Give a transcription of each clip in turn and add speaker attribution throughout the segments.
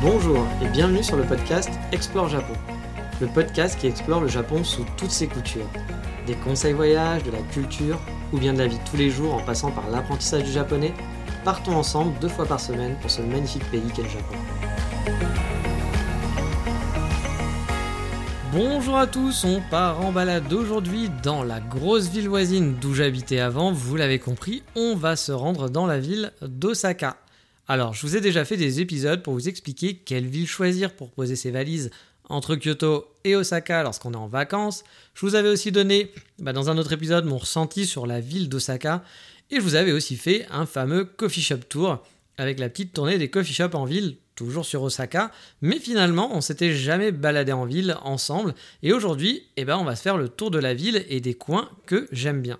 Speaker 1: Bonjour et bienvenue sur le podcast Explore Japon. Le podcast qui explore le Japon sous toutes ses coutures. Des conseils voyages, de la culture ou bien de la vie de tous les jours en passant par l'apprentissage du japonais, partons ensemble deux fois par semaine pour ce magnifique pays qu'est le Japon. Bonjour à tous, on part en balade aujourd'hui dans la grosse ville voisine d'où j'habitais avant, vous l'avez compris, on va se rendre dans la ville d'Osaka. Alors, je vous ai déjà fait des épisodes pour vous expliquer quelle ville choisir pour poser ses valises entre Kyoto et Osaka lorsqu'on est en vacances. Je vous avais aussi donné bah, dans un autre épisode mon ressenti sur la ville d'Osaka et je vous avais aussi fait un fameux coffee shop tour avec la petite tournée des coffee shops en ville, toujours sur Osaka, mais finalement on s'était jamais baladé en ville ensemble et aujourd'hui eh ben, on va se faire le tour de la ville et des coins que j'aime bien.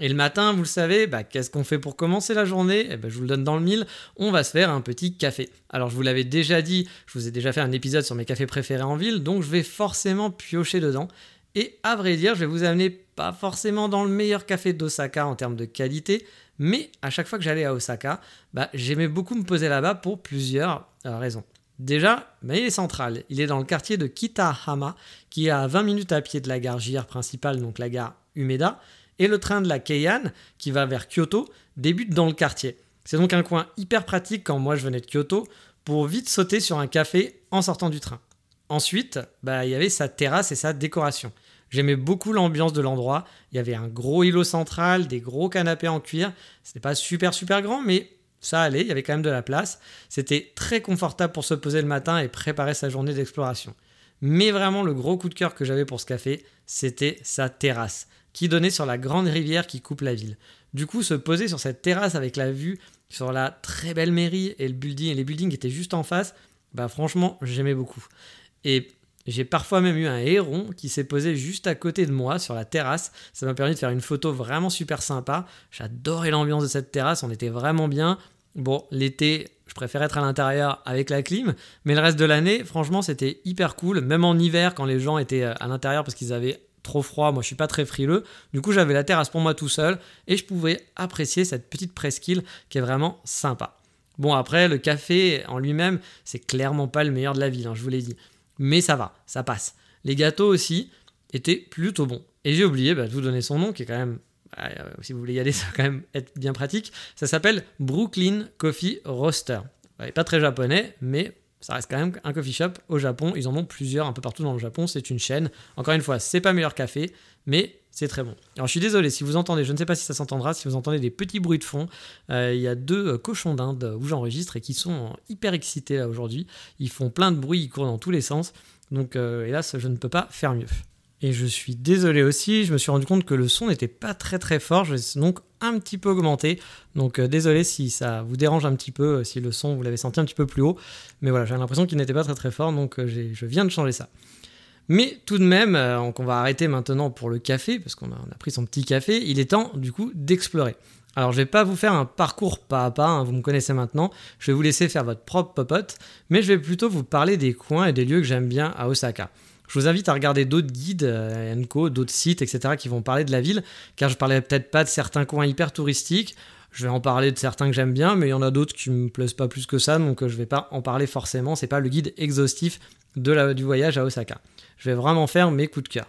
Speaker 1: Et le matin, vous le savez, bah, qu'est-ce qu'on fait pour commencer la journée? Eh ben, Je vous le donne dans le mille, on va se faire un petit café. Alors je vous l'avais déjà dit, je vous ai déjà fait un épisode sur mes cafés préférés en ville, donc je vais forcément piocher dedans. Et à vrai dire, je vais vous amener pas forcément dans le meilleur café d'Osaka en termes de qualité, mais à chaque fois que j'allais à Osaka, bah, j'aimais beaucoup me poser là-bas pour plusieurs euh, raisons. Déjà, bah, il est central. Il est dans le quartier de Kitahama, qui est à 20 minutes à pied de la gare JR principale, donc la gare Umeda et le train de la Keihan, qui va vers Kyoto, débute dans le quartier. C'est donc un coin hyper pratique quand moi je venais de Kyoto pour vite sauter sur un café en sortant du train. Ensuite, bah, il y avait sa terrasse et sa décoration. J'aimais beaucoup l'ambiance de l'endroit. Il y avait un gros îlot central, des gros canapés en cuir. C'était pas super super grand, mais ça allait, il y avait quand même de la place. C'était très confortable pour se poser le matin et préparer sa journée d'exploration. Mais vraiment, le gros coup de cœur que j'avais pour ce café, c'était sa terrasse qui donnait sur la grande rivière qui coupe la ville. Du coup, se poser sur cette terrasse avec la vue sur la très belle mairie et le building et les buildings étaient juste en face, bah franchement, j'aimais beaucoup. Et j'ai parfois même eu un héron qui s'est posé juste à côté de moi sur la terrasse. Ça m'a permis de faire une photo vraiment super sympa. J'adorais l'ambiance de cette terrasse, on était vraiment bien. Bon, l'été, je préfère être à l'intérieur avec la clim, mais le reste de l'année, franchement, c'était hyper cool. Même en hiver, quand les gens étaient à l'intérieur parce qu'ils avaient trop froid, moi je suis pas très frileux. Du coup, j'avais la terrasse pour moi tout seul et je pouvais apprécier cette petite presqu'île qui est vraiment sympa. Bon, après, le café en lui-même, c'est clairement pas le meilleur de la ville, hein, je vous l'ai dit. Mais ça va, ça passe. Les gâteaux aussi étaient plutôt bons. Et j'ai oublié bah, de vous donner son nom, qui est quand même, euh, si vous voulez y aller, ça va quand même être bien pratique. Ça s'appelle Brooklyn Coffee Roaster. pas très japonais, mais ça reste quand même un coffee shop au Japon. Ils en ont plusieurs un peu partout dans le Japon. C'est une chaîne. Encore une fois, c'est pas meilleur café, mais c'est très bon. Alors je suis désolé si vous entendez, je ne sais pas si ça s'entendra, si vous entendez des petits bruits de fond. Euh, il y a deux euh, cochons d'Inde où j'enregistre et qui sont hyper excités là aujourd'hui. Ils font plein de bruit, ils courent dans tous les sens. Donc euh, hélas, je ne peux pas faire mieux. Et je suis désolé aussi, je me suis rendu compte que le son n'était pas très très fort, je vais donc un petit peu augmenter. Donc euh, désolé si ça vous dérange un petit peu, euh, si le son vous l'avez senti un petit peu plus haut. Mais voilà, j'ai l'impression qu'il n'était pas très très fort, donc euh, je viens de changer ça. Mais tout de même, on va arrêter maintenant pour le café, parce qu'on a, pris son petit café, il est temps du coup d'explorer. Alors je vais pas vous faire un parcours pas à pas, hein, vous me connaissez maintenant, je vais vous laisser faire votre propre popote, mais je vais plutôt vous parler des coins et des lieux que j'aime bien à Osaka. Je vous invite à regarder d'autres guides, euh, d'autres sites, etc., qui vont parler de la ville, car je parlais peut-être pas de certains coins hyper touristiques. Je vais en parler de certains que j'aime bien, mais il y en a d'autres qui me plaisent pas plus que ça, donc euh, je vais pas en parler forcément. C'est pas le guide exhaustif de du voyage à Osaka. Je vais vraiment faire mes coups de cœur.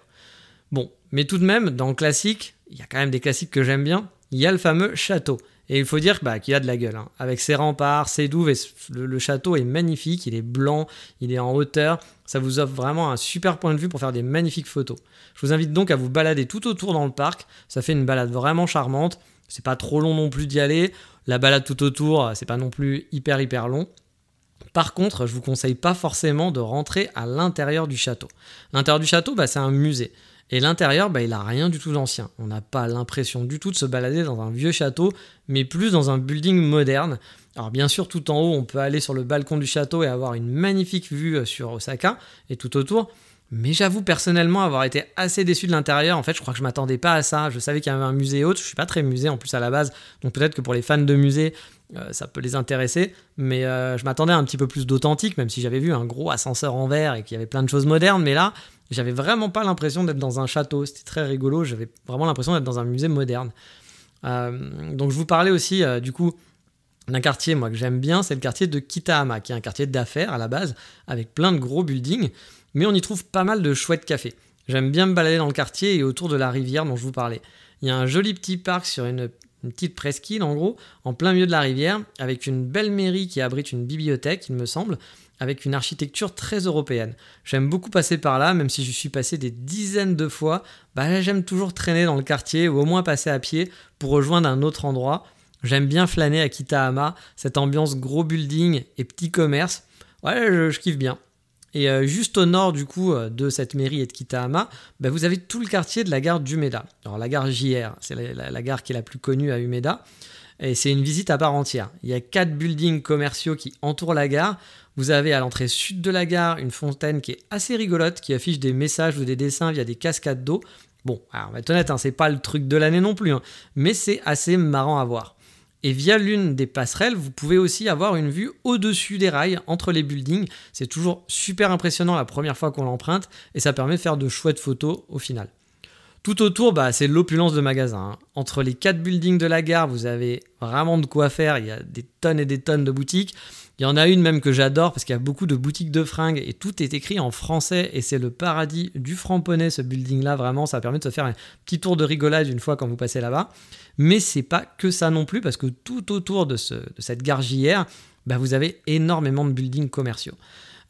Speaker 1: Bon, mais tout de même, dans le classique, il y a quand même des classiques que j'aime bien. Il y a le fameux château. Et il faut dire bah, qu'il a de la gueule. Hein. Avec ses remparts, ses douves, le, château est magnifique, il est blanc, il est en hauteur. Ça vous offre vraiment un super point de vue pour faire des magnifiques photos. Je vous invite donc à vous balader tout autour dans le parc. Ça fait une balade vraiment charmante. C'est pas trop long non plus d'y aller. La balade tout autour, c'est pas non plus hyper hyper long. Par contre, je vous conseille pas forcément de rentrer à l'intérieur du château. L'intérieur du château, bah, c'est un musée. Et l'intérieur, bah, il a rien du tout d'ancien. On n'a pas l'impression du tout de se balader dans un vieux château, mais plus dans un building moderne. Alors bien sûr, tout en haut, on peut aller sur le balcon du château et avoir une magnifique vue euh, sur Osaka et tout autour. Mais j'avoue personnellement avoir été assez déçu de l'intérieur. En fait, je crois que je m'attendais pas à ça. Je savais qu'il y avait un musée autre. Je suis pas très musée en plus à la base, donc peut-être que pour les fans de musée, euh, ça peut les intéresser. Mais euh, je m'attendais à un petit peu plus d'authentique, même si j'avais vu un gros ascenseur en verre et qu'il y avait plein de choses modernes. Mais là, j'avais vraiment pas l'impression d'être dans un château. C'était très rigolo. J'avais vraiment l'impression d'être dans un musée moderne. Euh, donc je vous parlais aussi du coup d'un quartier moi que j'aime bien, c'est le quartier de Kitahama, qui est un quartier d'affaires à la base, avec plein de gros buildings mais on y trouve pas mal de chouettes cafés. J'aime bien me balader dans le quartier et autour de la rivière dont je vous parlais. Il y a un joli petit parc sur une, petite presqu'île en gros, en plein milieu de la rivière, avec une belle mairie qui abrite une bibliothèque, il me semble, avec une architecture très européenne. J'aime beaucoup passer par là, même si je suis passé des dizaines de fois. Bah, j'aime toujours traîner dans le quartier ou au moins passer à pied pour rejoindre un autre endroit. J'aime bien flâner à Kitahama, cette ambiance gros building et petit commerce. Ouais, je kiffe bien. Et euh, juste au nord du coup euh, de cette mairie et de Kitahama, bah, vous avez tout le quartier de la gare d'Umeda. Alors la gare JR, c'est la, gare qui est la plus connue à Umeda. Et c'est une visite à part entière. Il y a quatre buildings commerciaux qui entourent la gare. Vous avez à l'entrée sud de la gare une fontaine qui est assez rigolote, qui affiche des messages ou des dessins via des cascades d'eau. Bon, alors on va être honnête, hein, c'est pas le truc de l'année non plus, hein, mais c'est assez marrant à voir. Et via l'une des passerelles, vous pouvez aussi avoir une vue au-dessus des rails, entre les buildings. C'est toujours super impressionnant la première fois qu'on l'emprunte, et ça permet de faire de chouettes photos au final. Tout autour, bah, c'est l'opulence de magasin. Hein. Entre les quatre buildings de la gare, vous avez vraiment de quoi faire. Il y a des tonnes et des tonnes de boutiques. Il y en a une même que j'adore parce qu'il y a beaucoup de boutiques de fringues et tout est écrit en français et c'est le paradis du framponnet ce building là vraiment ça permet de se faire un petit tour de rigolade une fois quand vous passez là-bas. Mais c'est pas que ça non plus parce que tout autour de, cette gare bah, vous avez énormément de buildings commerciaux.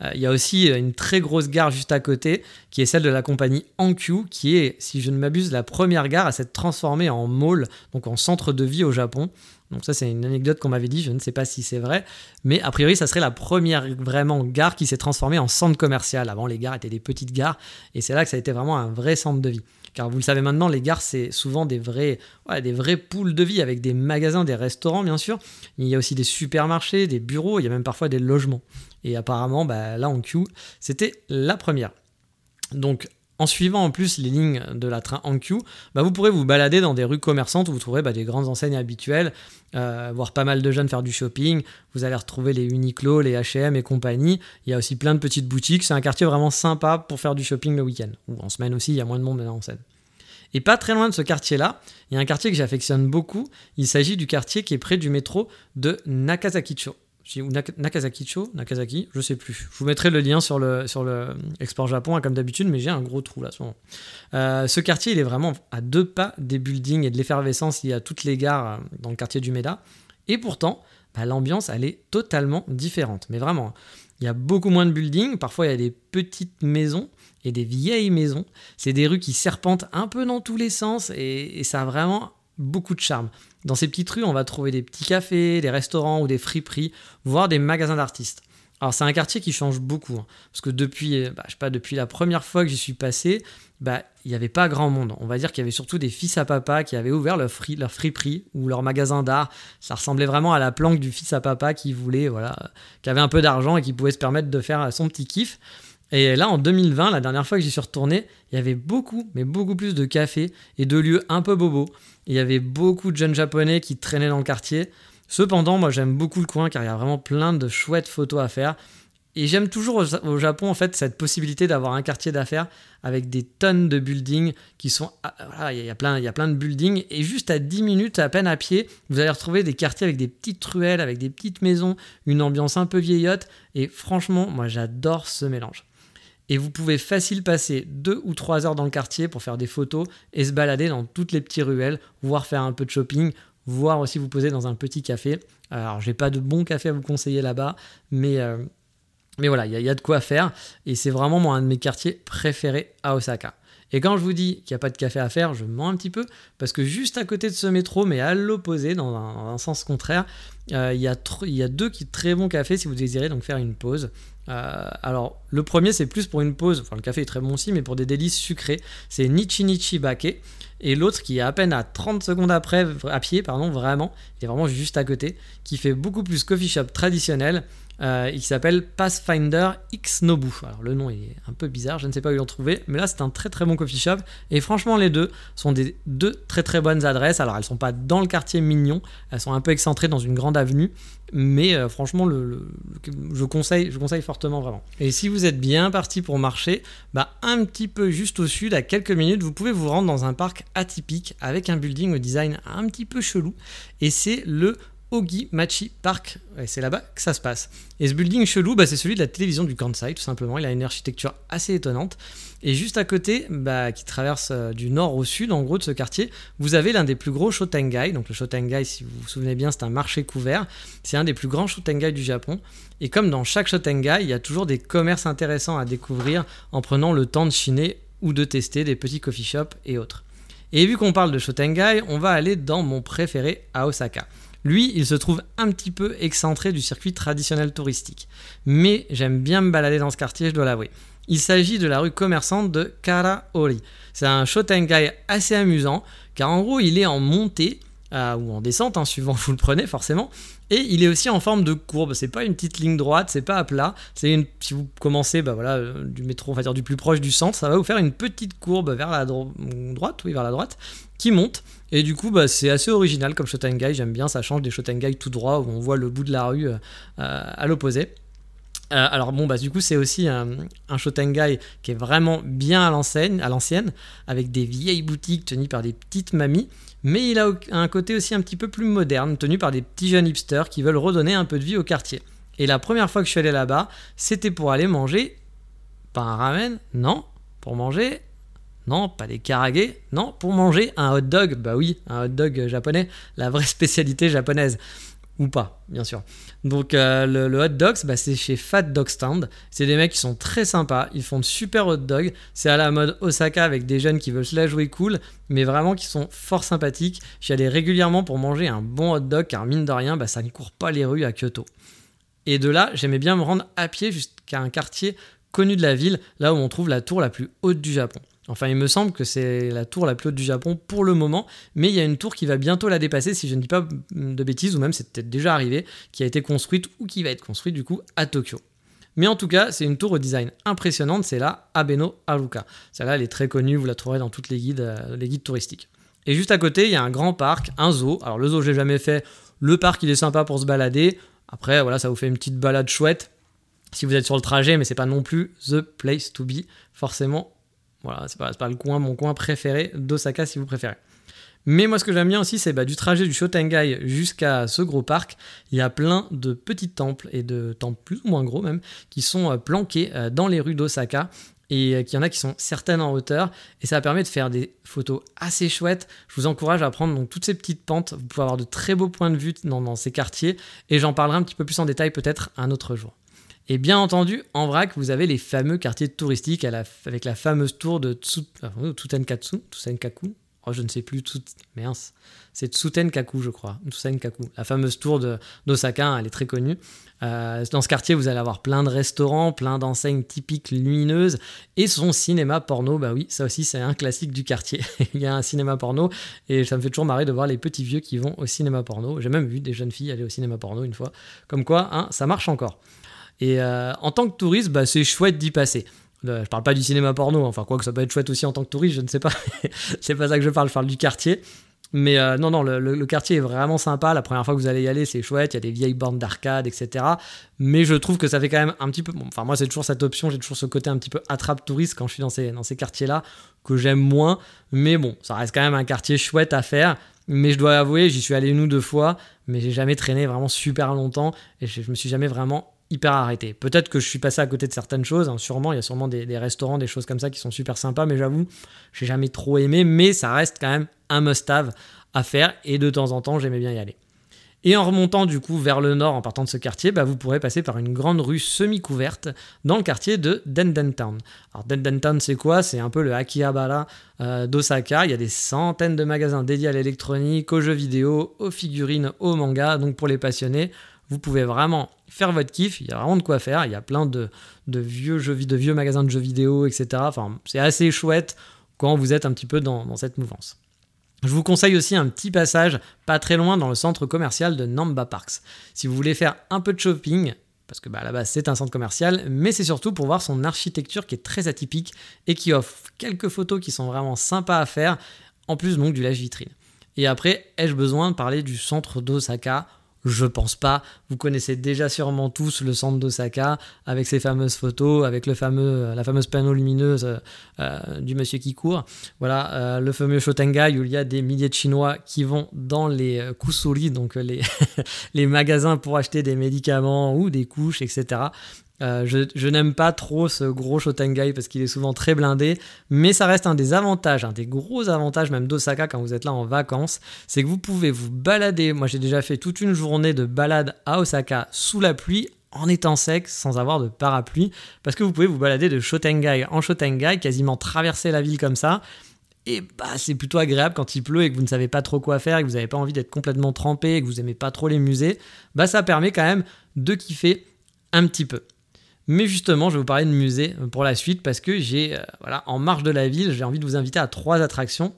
Speaker 1: Euh, il y a aussi une très grosse gare juste à côté, qui est celle de la compagnie Ankyu, qui est, si je ne m'abuse, la première gare à s'être transformée en mall, donc en centre de vie au Japon. Donc ça c'est une anecdote qu'on m'avait dit, je ne sais pas si c'est vrai, mais a priori ça serait la première vraiment gare qui s'est transformée en centre commercial. Avant les gares étaient des petites gares et c'est là que ça a été vraiment un vrai centre de vie. Car vous le savez maintenant, les gares c'est souvent des vrais, des vrais poules de vie avec des magasins, des restaurants bien sûr. Il y a aussi des supermarchés, des bureaux, il y a même parfois des logements. Et apparemment bah, là en Q c'était la première. Donc en suivant en plus les lignes de la train en bah vous pourrez vous balader dans des rues commerçantes où vous trouverez bah, des grandes enseignes habituelles, euh, voir pas mal de jeunes faire du shopping. Vous allez retrouver les Uniqlo, les H&M et compagnie. Il y a aussi plein de petites boutiques. C'est un quartier vraiment sympa pour faire du shopping le week-end. Ou en semaine aussi, il y a moins de monde en scène. Et pas très loin de ce quartier-là, il y a un quartier que j'affectionne beaucoup. Il s'agit du quartier qui est près du métro de Nakazakicho ou Nakazakicho, Nakazaki, je sais plus. Je vous mettrai le lien sur le, sur le Export Japon, hein, comme d'habitude, mais j'ai un gros trou là. Ce, moment. Euh, ce quartier, il est vraiment à deux pas des buildings et de l'effervescence. Il y a toutes les gares euh, dans le quartier du Meda. Et pourtant, bah, l'ambiance, elle est totalement différente. Mais vraiment, il y a beaucoup moins de buildings. Parfois, il y a des petites maisons et des vieilles maisons. C'est des rues qui serpentent un peu dans tous les sens et, et ça a vraiment beaucoup de charme. Dans ces petites rues, on va trouver des petits cafés, des restaurants ou des friperies, voire des magasins d'artistes. Alors c'est un quartier qui change beaucoup, hein, parce que depuis, bah, je sais pas, depuis la première fois que j'y suis passé, bah, il n'y avait pas grand monde. On va dire qu'il y avait surtout des fils à papa qui avaient ouvert leur, leur friperie ou leur magasin d'art. Ça ressemblait vraiment à la planque du fils à papa qui voulait, voilà, qui avait un peu d'argent et qui pouvait se permettre de faire son petit kiff. Et là, en 2020, la dernière fois que j'y suis retourné, il y avait beaucoup, mais beaucoup plus de cafés et de lieux un peu bobos. Il y avait beaucoup de jeunes japonais qui traînaient dans le quartier. Cependant, moi j'aime beaucoup le coin car il y a vraiment plein de chouettes photos à faire. Et j'aime toujours au Japon en fait cette possibilité d'avoir un quartier d'affaires avec des tonnes de buildings qui sont ah, voilà, il y a plein il y a plein de buildings et juste à 10 minutes à peine à pied, vous allez retrouver des quartiers avec des petites ruelles, avec des petites maisons, une ambiance un peu vieillotte et franchement, moi j'adore ce mélange et vous pouvez facile passer deux ou trois heures dans le quartier pour faire des photos et se balader dans toutes les petites ruelles, voire faire un peu de shopping, voire aussi vous poser dans un petit café. Alors j'ai pas de bon café à vous conseiller là-bas, mais, euh, mais voilà, il y, a de quoi faire et c'est vraiment moi un de mes quartiers préférés à Osaka. Et quand je vous dis qu'il n'y a pas de café à faire, je mens un petit peu, parce que juste à côté de ce métro, mais à l'opposé, dans, un, sens contraire, euh, il, y a deux qui très bons cafés si vous désirez donc faire une pause. Euh, alors, le premier, c'est plus pour une pause. Enfin, le café est très bon aussi, mais pour des délices sucrés. C'est Nichi Nichi Bake. Et l'autre qui est à peine à 30 secondes après, à pied, pardon, vraiment, il est vraiment juste à côté, qui fait beaucoup plus coffee shop traditionnel euh, il s'appelle Pathfinder X Nobu. Alors le nom est un peu bizarre, je ne sais pas où l'ont trouvé, mais là c'est un très très bon coffee shop. Et franchement, les deux sont des deux très très bonnes adresses. Alors elles sont pas dans le quartier mignon, elles sont un peu excentrées dans une grande avenue, mais euh, franchement, le, je, conseille, je conseille fortement vraiment. Et si vous êtes bien parti pour marcher, bah un petit peu juste au sud, à quelques minutes, vous pouvez vous rendre dans un parc atypique avec un building au design un petit peu chelou. Et c'est le Ogi Machi Park. c'est là-bas que ça se passe. Et ce building chelou, bah, c'est celui de la télévision du Kansai, tout simplement. Il a une architecture assez étonnante. Et juste à côté, bah, qui traverse euh, du nord au sud, en gros, de ce quartier, vous avez l'un des plus gros Shotengai. Donc le Shotengai, si vous vous souvenez bien, c'est un marché couvert. C'est un des plus grands Shotengai du Japon. Et comme dans chaque Shotengai, il y a toujours des commerces intéressants à découvrir en prenant le temps de chiner ou de tester des petits coffee shops et autres. Et vu qu'on parle de Shotengai, on va aller dans mon préféré à Osaka. Lui, il se trouve un petit peu excentré du circuit traditionnel touristique. Mais j'aime bien me balader dans ce quartier, je dois l'avouer. Il s'agit de la rue commerçante de Karaori. C'est un Shotengai assez amusant, car en gros, il est en montée, euh, ou en descente, hein, suivant vous le prenez forcément, et il est aussi en forme de courbe. C'est pas une petite ligne droite, c'est pas à plat. C'est une, si vous commencez, bah voilà, euh, du métro, on va dire du plus proche du centre, ça va vous faire une petite courbe vers la droite, oui, vers la droite, qui monte. Et du coup, bah, c'est assez original comme Shotengai. J'aime bien, ça change des Shotengai tout droit où on voit le bout de la rue euh, à l'opposé. Euh, alors bon, bah du coup c'est aussi un, un, Shotengai qui est vraiment bien à l'ancienne, à l'ancienne, avec des vieilles boutiques tenues par des petites mamies, mais il a un côté aussi un petit peu plus moderne, tenu par des petits jeunes hipsters qui veulent redonner un peu de vie au quartier. Et la première fois que je suis allé là-bas, c'était pour aller manger, pas un ramen, non, pour manger non, pas des karages. Non, pour manger un hot dog. Bah oui, un hot dog japonais, la vraie spécialité japonaise. Ou pas, bien sûr. Donc euh, le, hot dogs, bah, c'est chez Fat Dog Stand. C'est des mecs qui sont très sympas. Ils font de super hot dogs. C'est à la mode Osaka avec des jeunes qui veulent se la jouer cool, mais vraiment qui sont fort sympathiques. J'y allais régulièrement pour manger un bon hot dog, car mine de rien, bah, ça ne court pas les rues à Kyoto. Et de là, j'aimais bien me rendre à pied jusqu'à un quartier connu de la ville, là où on trouve la tour la plus haute du Japon. Enfin, il me semble que c'est la tour la plus haute du Japon pour le moment, mais il y a une tour qui va bientôt la dépasser, si je ne dis pas de bêtises, ou même c'est peut-être déjà arrivé, qui a été construite ou qui va être construite du coup à Tokyo. Mais en tout cas, c'est une tour au design impressionnante, c'est la Abeno Haruka. Celle-là, elle est très connue, vous la trouverez dans toutes les guides, euh, touristiques. Et juste à côté, il y a un grand parc, un zoo. Alors le zoo, je l'ai jamais fait. Le parc, il est sympa pour se balader. Après, voilà, ça vous fait une petite balade chouette si vous êtes sur le trajet, mais c'est pas non plus the place to be. Forcément, voilà, c'est pas, pas le coin, mon coin préféré d'Osaka si vous préférez. Mais moi, ce que j'aime bien aussi, c'est bah, du trajet du Shotengai jusqu'à ce gros parc. Il y a plein de petits temples et de temples plus ou moins gros même qui sont euh, planqués euh, dans les rues d'Osaka et euh, qu'il y en a qui sont certaines en hauteur et ça permet de faire des photos assez chouettes. Je vous encourage à prendre donc toutes ces petites pentes. Vous pouvez avoir de très beaux points de vue dans, dans ces quartiers et j'en parlerai un petit peu plus en détail peut-être un autre jour. Et bien entendu, en vrac, vous avez les fameux quartiers touristiques avec la fameuse tour de Tsutenkatsu, Tsutenkaku. Oh, je ne sais plus, Tsut... mince, c'est Tsutenkaku, je crois, Tsutenkaku. La fameuse tour d'Osaka, hein, elle est très connue. Euh, dans ce quartier, vous allez avoir plein de restaurants, plein d'enseignes typiques lumineuses et son cinéma porno. Bah oui, ça aussi, c'est un classique du quartier. Il y a un cinéma porno et ça me fait toujours marrer de voir les petits vieux qui vont au cinéma porno. J'ai même vu des jeunes filles aller au cinéma porno une fois. Comme quoi, hein, ça marche encore. Et euh, en tant que touriste, bah, c'est chouette d'y passer. Euh, je parle pas du cinéma porno, enfin quoi que ça peut être chouette aussi en tant que touriste, je ne sais pas. c'est pas ça que je parle, je parle du quartier. Mais euh, non, non, le, quartier est vraiment sympa. La première fois que vous allez y aller, c'est chouette. Il y a des vieilles bornes d'arcade, etc. Mais je trouve que ça fait quand même un petit peu. enfin, moi, c'est toujours cette option. J'ai toujours ce côté un petit peu attrape touriste quand je suis dans ces, dans ces quartiers-là que j'aime moins. Mais bon, ça reste quand même un quartier chouette à faire. Mais je dois avouer, j'y suis allé une ou deux fois, mais j'ai jamais traîné vraiment super longtemps et je, je me suis jamais vraiment hyper arrêté. Peut-être que je suis passé à côté de certaines choses, hein, sûrement, il y a sûrement des, restaurants, des choses comme ça qui sont super sympas, mais j'avoue, j'ai jamais trop aimé, mais ça reste quand même un must-have à faire, et de temps en temps, j'aimais bien y aller. Et en remontant du coup vers le nord, en partant de ce quartier, bah, vous pourrez passer par une grande rue semi-couverte dans le quartier de Dendentown. Alors Dendentown c'est quoi? C'est un peu le Akihabara euh, d'Osaka. Il y a des centaines de magasins dédiés à l'électronique, aux jeux vidéo, aux figurines, aux mangas. Donc pour les passionnés, Vous pouvez vraiment faire votre kiff. Il y a vraiment de quoi faire. Il y a plein de, vieux jeux, de vieux magasins de jeux vidéo, etc. C'est assez chouette quand vous êtes un petit peu dans, cette mouvance. Je vous conseille aussi un petit passage pas très loin dans le centre commercial de Namba Parks. Si vous voulez faire un peu de shopping, parce que bah, à la base c'est un centre commercial, mais c'est surtout pour voir son architecture qui est très atypique et qui offre quelques photos qui sont vraiment sympas à faire, en plus donc du lèche-vitrine. Et après, ai-je besoin de parler du centre d'Osaka je pense pas. Vous connaissez déjà sûrement tous le centre d'Osaka avec ses fameuses photos, avec le fameux, la fameuse panneau lumineuse euh, euh, du monsieur qui court. Voilà, euh, le fameux Shotengai où il y a des milliers de Chinois qui vont dans les kusuri, donc les, les magasins pour acheter des médicaments ou des couches, etc. Euh, je, n'aime pas trop ce gros Shotengai parce qu'il est souvent très blindé, mais ça reste un des avantages, un des gros avantages même d'Osaka quand vous êtes là en vacances, c'est que vous pouvez vous balader. Moi j'ai déjà fait toute une journée de balade à Osaka sous la pluie en étant sec sans avoir de parapluie parce que vous pouvez vous balader de Shotengai en Shotengai, quasiment traverser la ville comme ça. Et bah, c'est plutôt agréable quand il pleut et que vous ne savez pas trop quoi faire et que vous n'avez pas envie d'être complètement trempé et que vous n'aimez pas trop les musées. Bah, ça permet quand même de kiffer un petit peu. Mais justement, je vais vous parler de musée pour la suite parce que j'ai, euh, voilà, en marge de la ville, j'ai envie de vous inviter à trois attractions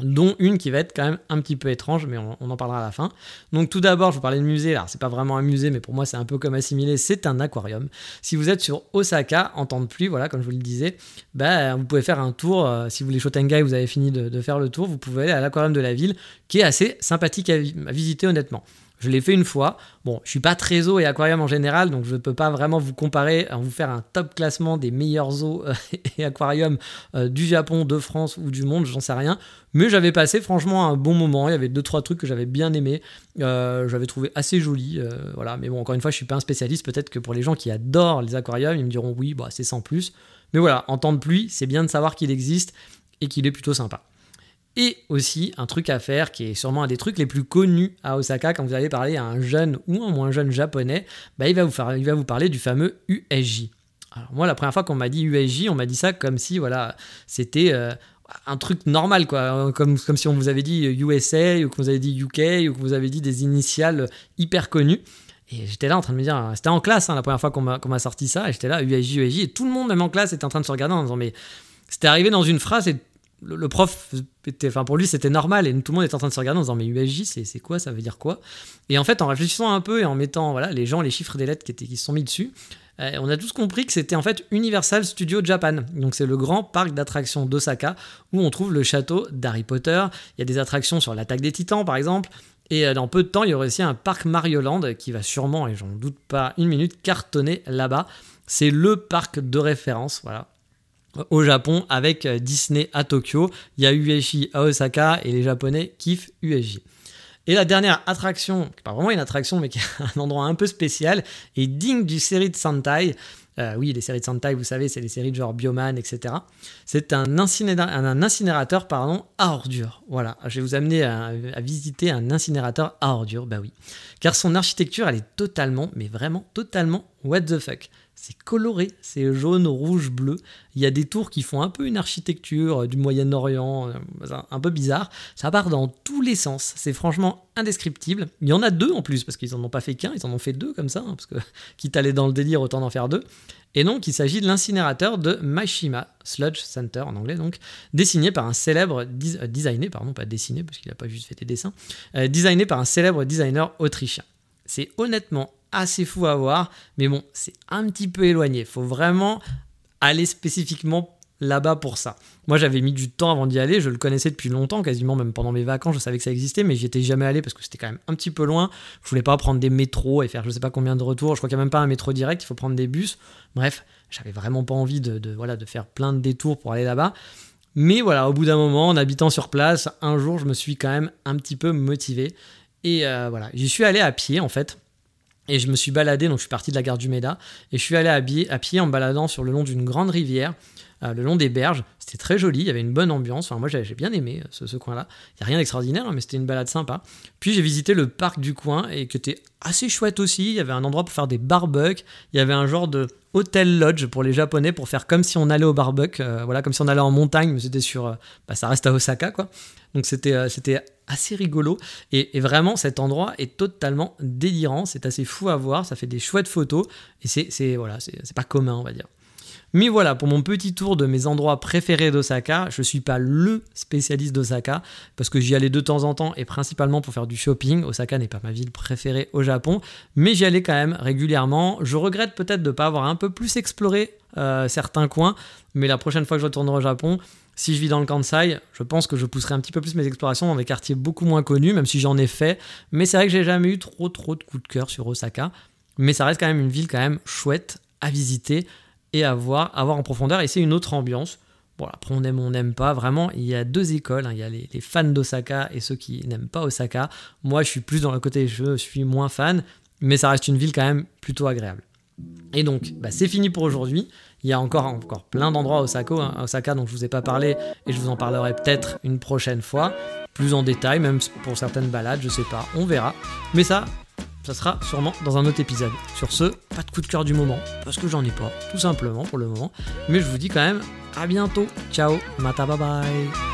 Speaker 1: dont une qui va être quand même un petit peu étrange, mais on, en parlera à la fin. Donc tout d'abord, je vous parlais de musée, alors c'est pas vraiment un musée, mais pour moi c'est un peu comme assimilé, c'est un aquarium. Si vous êtes sur Osaka, en temps de pluie, voilà, comme je vous le disais, bah, vous pouvez faire un tour, euh, si vous voulez Shotengai, vous avez fini de, faire le tour, vous pouvez aller à l'aquarium de la ville, qui est assez sympathique à visiter honnêtement. Je l'ai fait une fois. Bon, je suis pas très zoo et aquarium en général, donc je ne peux pas vraiment vous comparer, vous faire un top classement des meilleurs zoos euh, et aquariums euh, du Japon, de France ou du monde, j'en sais rien. Mais j'avais passé franchement un bon moment. Il y avait deux trois trucs que j'avais bien aimé. Euh, j'avais trouvé assez joli. voilà. Mais bon, encore une fois, je suis pas un spécialiste. Peut-être que pour les gens qui adorent les aquariums, ils me diront oui, bah, c'est sans plus. Mais voilà, en temps de pluie, c'est bien de savoir qu'il existe et qu'il est plutôt sympa. Et aussi, un truc à faire qui est sûrement un des trucs les plus connus à Osaka quand vous allez parler à un jeune ou un moins jeune japonais, bah, il, va vous faire, il va vous parler du fameux USJ. Alors moi, la première fois qu'on m'a dit USJ, on m'a dit ça comme si voilà, c'était euh, un truc normal, quoi. Comme, comme si on vous avait dit USA ou que vous avez dit UK ou que vous avez dit des initiales hyper connues. Et j'étais là en train de me dire, c'était en classe hein, la première fois qu'on m'a sorti ça, et j'étais là, USJ, USJ, et tout le monde, même en classe, était en train de se regarder en disant, mais c'était arrivé dans une phrase et le, prof, était, enfin pour lui c'était normal et tout le monde était en train de se regarder en disant mais USJ c'est quoi, ça veut dire quoi? Et en fait en réfléchissant un peu et en mettant voilà, les gens, les chiffres des lettres qui, étaient, se sont mis dessus, euh, on a tous compris que c'était en fait Universal Studio Japan. Donc c'est le grand parc d'attractions d'Osaka où on trouve le château d'Harry Potter. Il y a des attractions sur l'attaque des titans par exemple. Et euh, dans peu de temps, il y aura aussi un parc Mario Land qui va sûrement, et j'en doute pas une minute, cartonner là-bas. C'est le parc de référence, voilà au Japon avec euh, Disney à Tokyo. Il y a à Osaka et les Japonais kiffent USJ. Et la dernière attraction, qui pas vraiment une attraction, mais qui est un endroit un peu spécial, est digne du série de Sentai. Euh, oui, les séries de Sentai, vous savez, c'est les séries de genre Bioman, etc. C'est un, incinérateur pardon, à ordures. Voilà, je vais vous amener à, à, visiter un incinérateur à ordures, bah oui. Car son architecture, elle est totalement, mais vraiment totalement what the fuck c'est coloré, c'est jaune, rouge, bleu. Il y a des tours qui font un peu une architecture euh, du Moyen-Orient, euh, un peu bizarre. Ça part dans tous les sens. C'est franchement indescriptible. Il y en a deux en plus, parce qu'ils n'en ont pas fait qu'un, ils en ont fait deux comme ça, hein, parce que quitte à aller dans le délire, autant d'en faire deux. Et donc, il s'agit de l'incinérateur de Mashima, Sludge Center en anglais, donc, dessiné par un célèbre, euh, pardon, pas dessiné, parce qu'il n'a pas juste fait des dessins, designé par un célèbre designer autrichien. C'est honnêtement assez fou à voir, mais bon, c'est un petit peu éloigné. Il faut vraiment aller spécifiquement là-bas pour ça. Moi, j'avais mis du temps avant d'y aller, je le connaissais depuis longtemps, quasiment même pendant mes vacances, je savais que ça existait, mais j'y étais jamais allé parce que c'était quand même un petit peu loin. Je voulais pas prendre des métros et faire je sais pas combien de retours. Je crois qu'il n'y a même pas un métro direct, il faut prendre des bus. Bref, j'avais vraiment pas envie de, voilà, de faire plein de détours pour aller là-bas. Mais voilà, au bout d'un moment, en habitant sur place, un jour, je me suis quand même un petit peu motivé. Et euh, voilà, j'y suis allé à pied en fait. Et je me suis baladé, donc je suis parti de la gare du Méda, et je suis allé à, pied, en baladant sur le long d'une grande rivière. Le long des berges. C'était très joli, il y avait une bonne ambiance. Enfin, moi, j'ai bien aimé ce, coin-là. Il n'y a rien d'extraordinaire, hein, mais c'était une balade sympa. Puis j'ai visité le parc du coin et qui était assez chouette aussi. Il y avait un endroit pour faire des barbecues. Il y avait un genre de hôtel lodge pour les Japonais pour faire comme si on allait au barbecue. voilà, comme si on allait en montagne, mais c'était sur. bah, ça reste à Osaka, quoi. Donc c'était assez rigolo. Et, vraiment, cet endroit est totalement délirant. C'est assez fou à voir. Ça fait des chouettes photos. Et c'est voilà, c'est pas commun, on va dire. Mais voilà, pour mon petit tour de mes endroits préférés d'Osaka, je ne suis pas le spécialiste d'Osaka, parce que j'y allais de temps en temps et principalement pour faire du shopping. Osaka n'est pas ma ville préférée au Japon, mais j'y allais quand même régulièrement. Je regrette peut-être de ne pas avoir un peu plus exploré euh, certains coins, mais la prochaine fois que je retournerai au Japon, si je vis dans le Kansai, je pense que je pousserai un petit peu plus mes explorations dans des quartiers beaucoup moins connus, même si j'en ai fait. Mais c'est vrai que j'ai jamais eu trop trop de coups de cœur sur Osaka. Mais ça reste quand même une ville quand même chouette à visiter et à voir, à voir en profondeur. Et c'est une autre ambiance. Bon, après on aime, on n'aime pas. Vraiment, il y a deux écoles. Hein. Il y a les, fans d'Osaka et ceux qui n'aiment pas Osaka. Moi, je suis plus dans le côté je suis moins fan, mais ça reste une ville quand même plutôt agréable. Et donc, bah, c'est fini pour aujourd'hui. Il y a encore, encore plein d'endroits à Osaka, hein, Osaka dont je vous ai pas parlé et je vous en parlerai peut-être une prochaine fois, plus en détail, même pour certaines balades, je sais pas, on verra. Mais ça, ça sera sûrement dans un autre épisode. Sur ce, pas de coup de cœur du moment, parce que j'en ai pas, tout simplement pour le moment. Mais je vous dis quand même à bientôt. Ciao, mata bye bye.